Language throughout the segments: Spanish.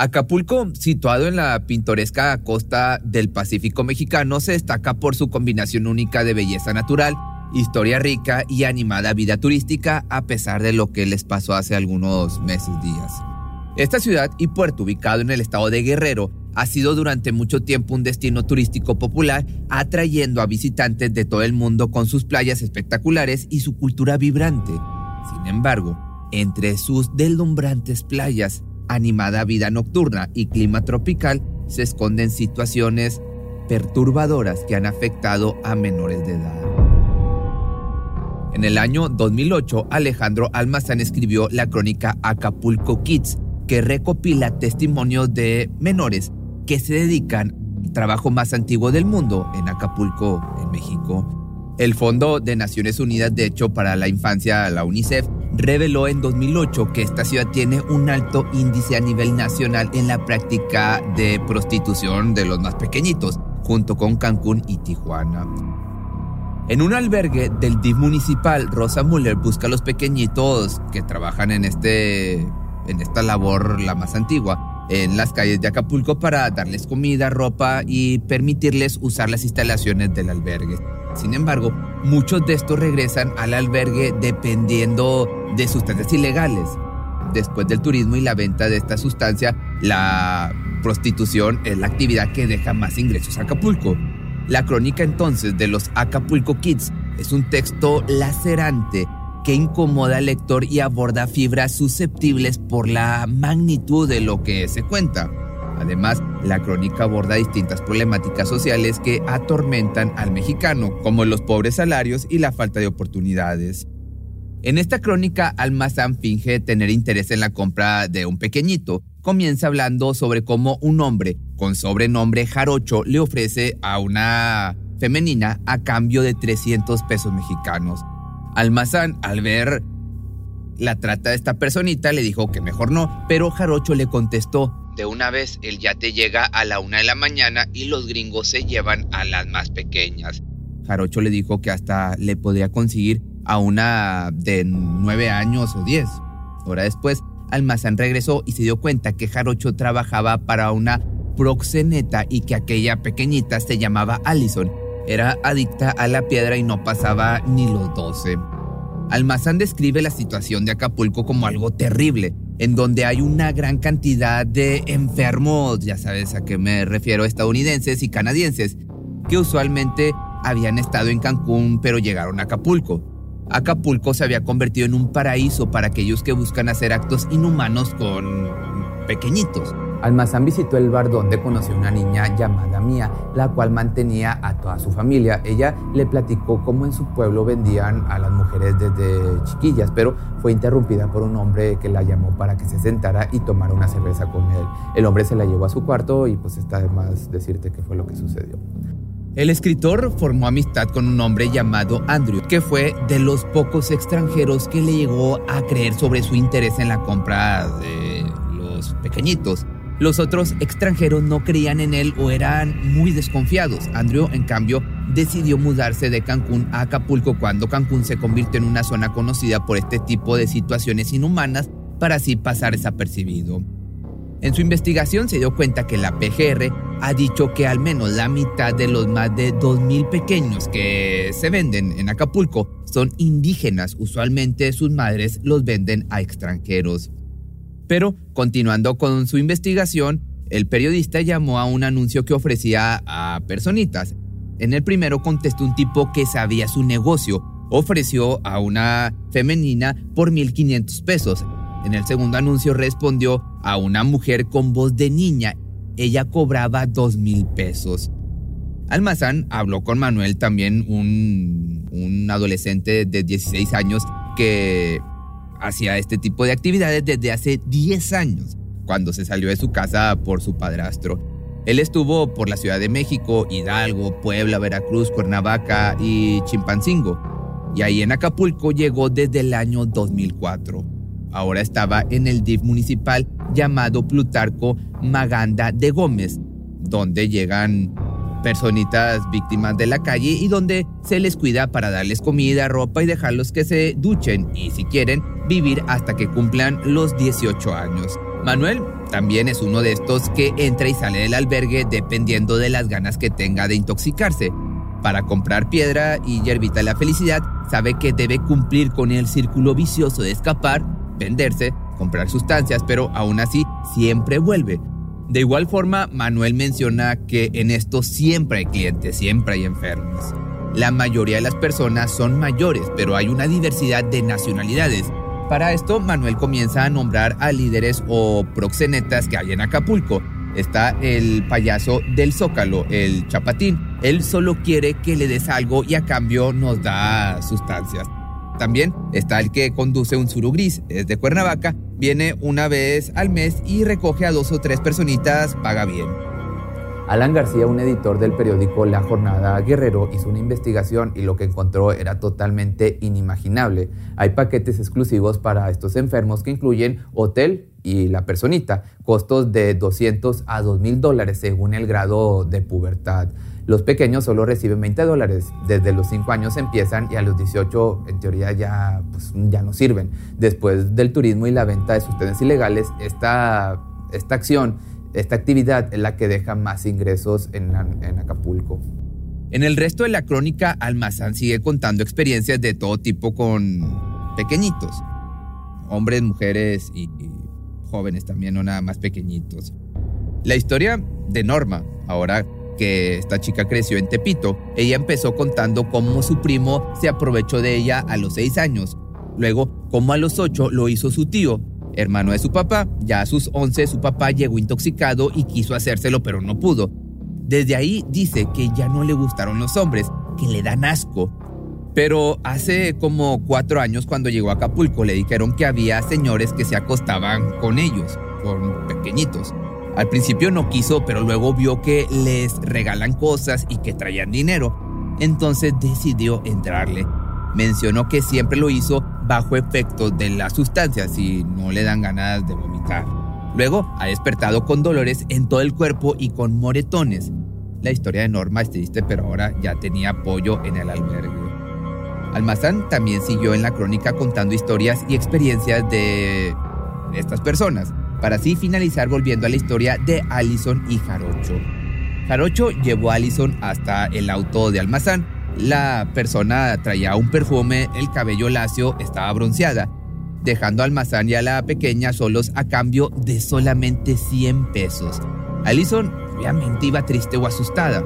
Acapulco, situado en la pintoresca costa del Pacífico mexicano, se destaca por su combinación única de belleza natural, historia rica y animada vida turística, a pesar de lo que les pasó hace algunos meses días. Esta ciudad y puerto ubicado en el estado de Guerrero ha sido durante mucho tiempo un destino turístico popular, atrayendo a visitantes de todo el mundo con sus playas espectaculares y su cultura vibrante. Sin embargo, entre sus deslumbrantes playas animada vida nocturna y clima tropical, se esconden situaciones perturbadoras que han afectado a menores de edad. En el año 2008, Alejandro Almazán escribió la crónica Acapulco Kids, que recopila testimonios de menores que se dedican al trabajo más antiguo del mundo en Acapulco, en México. El Fondo de Naciones Unidas, de hecho, para la infancia, la UNICEF, reveló en 2008 que esta ciudad tiene un alto índice a nivel nacional en la práctica de prostitución de los más pequeñitos, junto con Cancún y Tijuana. En un albergue del DIF municipal, Rosa Muller busca a los pequeñitos que trabajan en, este, en esta labor, la más antigua, en las calles de Acapulco para darles comida, ropa y permitirles usar las instalaciones del albergue. Sin embargo, muchos de estos regresan al albergue dependiendo de sustancias ilegales. Después del turismo y la venta de esta sustancia, la prostitución es la actividad que deja más ingresos a Acapulco. La crónica entonces de los Acapulco Kids es un texto lacerante que incomoda al lector y aborda fibras susceptibles por la magnitud de lo que se cuenta. Además, la crónica aborda distintas problemáticas sociales que atormentan al mexicano, como los pobres salarios y la falta de oportunidades. En esta crónica, Almazán finge tener interés en la compra de un pequeñito. Comienza hablando sobre cómo un hombre con sobrenombre Jarocho le ofrece a una femenina a cambio de 300 pesos mexicanos. Almazán, al ver la trata de esta personita, le dijo que mejor no, pero Jarocho le contestó, de una vez el yate llega a la una de la mañana y los gringos se llevan a las más pequeñas. Jarocho le dijo que hasta le podría conseguir a una de nueve años o diez. Hora después, Almazán regresó y se dio cuenta que Jarocho trabajaba para una proxeneta y que aquella pequeñita se llamaba Allison. Era adicta a la piedra y no pasaba ni los doce. Almazán describe la situación de Acapulco como algo terrible, en donde hay una gran cantidad de enfermos, ya sabes a qué me refiero, estadounidenses y canadienses, que usualmente habían estado en Cancún pero llegaron a Acapulco. Acapulco se había convertido en un paraíso para aquellos que buscan hacer actos inhumanos con pequeñitos. Almazán visitó el bar donde conoció a una niña llamada Mía, la cual mantenía a toda su familia. Ella le platicó cómo en su pueblo vendían a las mujeres desde chiquillas, pero fue interrumpida por un hombre que la llamó para que se sentara y tomara una cerveza con él. El hombre se la llevó a su cuarto y pues está de más decirte qué fue lo que sucedió. El escritor formó amistad con un hombre llamado Andrew, que fue de los pocos extranjeros que le llegó a creer sobre su interés en la compra de los pequeñitos. Los otros extranjeros no creían en él o eran muy desconfiados. Andrew, en cambio, decidió mudarse de Cancún a Acapulco cuando Cancún se convirtió en una zona conocida por este tipo de situaciones inhumanas para así pasar desapercibido. En su investigación se dio cuenta que la PGR ha dicho que al menos la mitad de los más de 2.000 pequeños que se venden en Acapulco son indígenas. Usualmente sus madres los venden a extranjeros. Pero, continuando con su investigación, el periodista llamó a un anuncio que ofrecía a personitas. En el primero contestó un tipo que sabía su negocio. Ofreció a una femenina por 1.500 pesos. En el segundo anuncio respondió a una mujer con voz de niña. Ella cobraba 2.000 pesos. Almazán habló con Manuel, también un, un adolescente de 16 años que hacía este tipo de actividades desde hace 10 años, cuando se salió de su casa por su padrastro. Él estuvo por la Ciudad de México, Hidalgo, Puebla, Veracruz, Cuernavaca y Chimpancingo. Y ahí en Acapulco llegó desde el año 2004. Ahora estaba en el DIF municipal llamado Plutarco Maganda de Gómez, donde llegan personitas víctimas de la calle y donde se les cuida para darles comida, ropa y dejarlos que se duchen y si quieren vivir hasta que cumplan los 18 años. Manuel también es uno de estos que entra y sale del albergue dependiendo de las ganas que tenga de intoxicarse. Para comprar piedra y hierbita la felicidad, sabe que debe cumplir con el círculo vicioso de escapar, venderse, comprar sustancias, pero aún así siempre vuelve. De igual forma, Manuel menciona que en esto siempre hay clientes, siempre hay enfermos. La mayoría de las personas son mayores, pero hay una diversidad de nacionalidades. Para esto, Manuel comienza a nombrar a líderes o proxenetas que hay en Acapulco. Está el payaso del Zócalo, el Chapatín. Él solo quiere que le des algo y a cambio nos da sustancias. También está el que conduce un suru gris, es de Cuernavaca, viene una vez al mes y recoge a dos o tres personitas, paga bien. Alan García, un editor del periódico La Jornada Guerrero, hizo una investigación y lo que encontró era totalmente inimaginable. Hay paquetes exclusivos para estos enfermos que incluyen hotel y la personita, costos de 200 a 2 mil dólares según el grado de pubertad. Los pequeños solo reciben 20 dólares. Desde los 5 años empiezan y a los 18 en teoría ya, pues, ya no sirven. Después del turismo y la venta de sustancias ilegales, esta, esta acción, esta actividad es la que deja más ingresos en, Acapulco. En el resto de la crónica, Almazán sigue contando experiencias de todo tipo con pequeñitos. Hombres, mujeres y jóvenes también, no nada más pequeñitos. La historia de Norma, ahora que esta chica creció en Tepito, ella empezó contando cómo su primo se aprovechó de ella a los 6 años. Luego, cómo a los 8 lo hizo su tío, hermano de su papá. Ya a sus 11 su papá llegó intoxicado y quiso hacérselo pero no pudo. Desde ahí dice que ya no le gustaron los hombres, que le dan asco. Pero hace como cuatro años cuando llegó a Acapulco le dijeron que había señores que se acostaban con ellos, con pequeñitos. Al principio no quiso, pero luego vio que les regalan cosas y que traían dinero. Entonces decidió entrarle. Mencionó que siempre lo hizo bajo efecto de las sustancias y no le dan ganas de vomitar. Luego ha despertado con dolores en todo el cuerpo y con moretones. La historia de Norma es triste, pero ahora ya tenía apoyo en el albergue. Almazán también siguió en la crónica contando historias y experiencias de estas personas para así finalizar volviendo a la historia de Allison y Jarocho. Jarocho llevó a Allison hasta el auto de Almazán. La persona traía un perfume, el cabello lacio, estaba bronceada, dejando a Almazán y a la pequeña solos a cambio de solamente 100 pesos. Allison obviamente iba triste o asustada.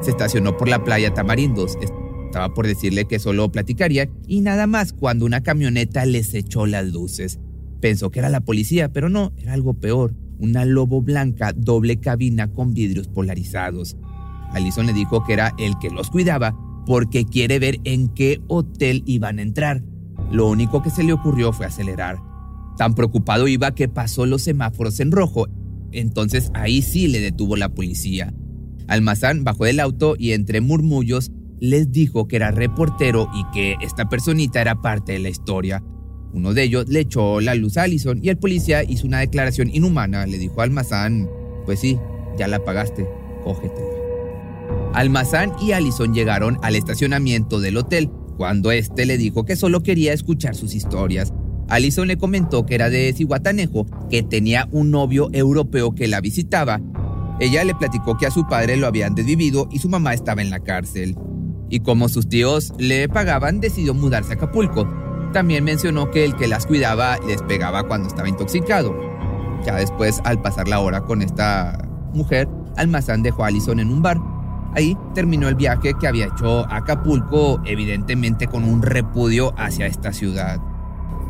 Se estacionó por la playa Tamarindos. Estaba por decirle que solo platicaría y nada más cuando una camioneta les echó las luces. Pensó que era la policía, pero no, era algo peor, una lobo blanca doble cabina con vidrios polarizados. Alison le dijo que era el que los cuidaba porque quiere ver en qué hotel iban a entrar. Lo único que se le ocurrió fue acelerar. Tan preocupado iba que pasó los semáforos en rojo. Entonces ahí sí le detuvo la policía. Almazán bajó del auto y entre murmullos les dijo que era reportero y que esta personita era parte de la historia. Uno de ellos le echó la luz a Allison y el policía hizo una declaración inhumana. Le dijo a Almazán, pues sí, ya la pagaste, cógetela. Almazán y Allison llegaron al estacionamiento del hotel cuando este le dijo que solo quería escuchar sus historias. Allison le comentó que era de Cihuatanejo, que tenía un novio europeo que la visitaba. Ella le platicó que a su padre lo habían desvivido y su mamá estaba en la cárcel. Y como sus tíos le pagaban, decidió mudarse a Acapulco. También mencionó que el que las cuidaba les pegaba cuando estaba intoxicado. Ya después, al pasar la hora con esta mujer, Almazán dejó a Allison en un bar. Ahí terminó el viaje que había hecho a Acapulco, evidentemente con un repudio hacia esta ciudad.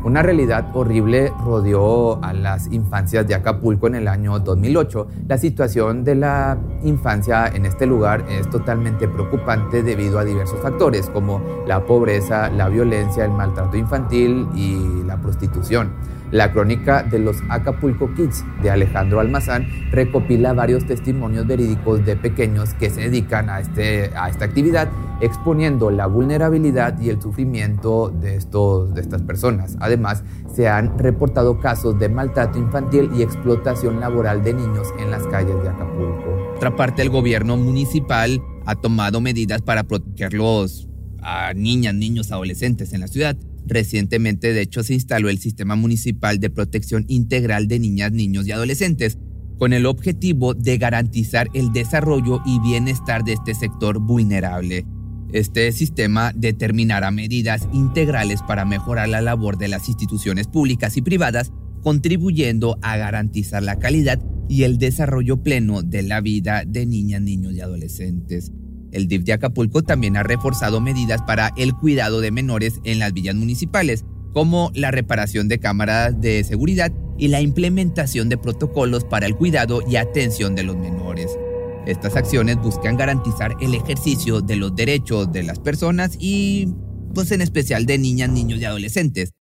Una realidad horrible rodeó a las infancias de Acapulco en el año 2008. La situación de la infancia en este lugar es totalmente preocupante debido a diversos factores como la pobreza, la violencia, el maltrato infantil y la prostitución. La crónica de los Acapulco Kids de Alejandro Almazán recopila varios testimonios verídicos de pequeños que se dedican a, este, a esta actividad, exponiendo la vulnerabilidad y el sufrimiento de, estos, de estas personas. Además, se han reportado casos de maltrato infantil y explotación laboral de niños en las calles de Acapulco. Otra parte, el gobierno municipal ha tomado medidas para protegerlos a niñas, niños, adolescentes en la ciudad. Recientemente, de hecho, se instaló el Sistema Municipal de Protección Integral de Niñas, Niños y Adolescentes, con el objetivo de garantizar el desarrollo y bienestar de este sector vulnerable. Este sistema determinará medidas integrales para mejorar la labor de las instituciones públicas y privadas, contribuyendo a garantizar la calidad y el desarrollo pleno de la vida de niñas, niños y adolescentes. El DIF de Acapulco también ha reforzado medidas para el cuidado de menores en las villas municipales, como la reparación de cámaras de seguridad y la implementación de protocolos para el cuidado y atención de los menores. Estas acciones buscan garantizar el ejercicio de los derechos de las personas y, pues en especial de niñas, niños y adolescentes,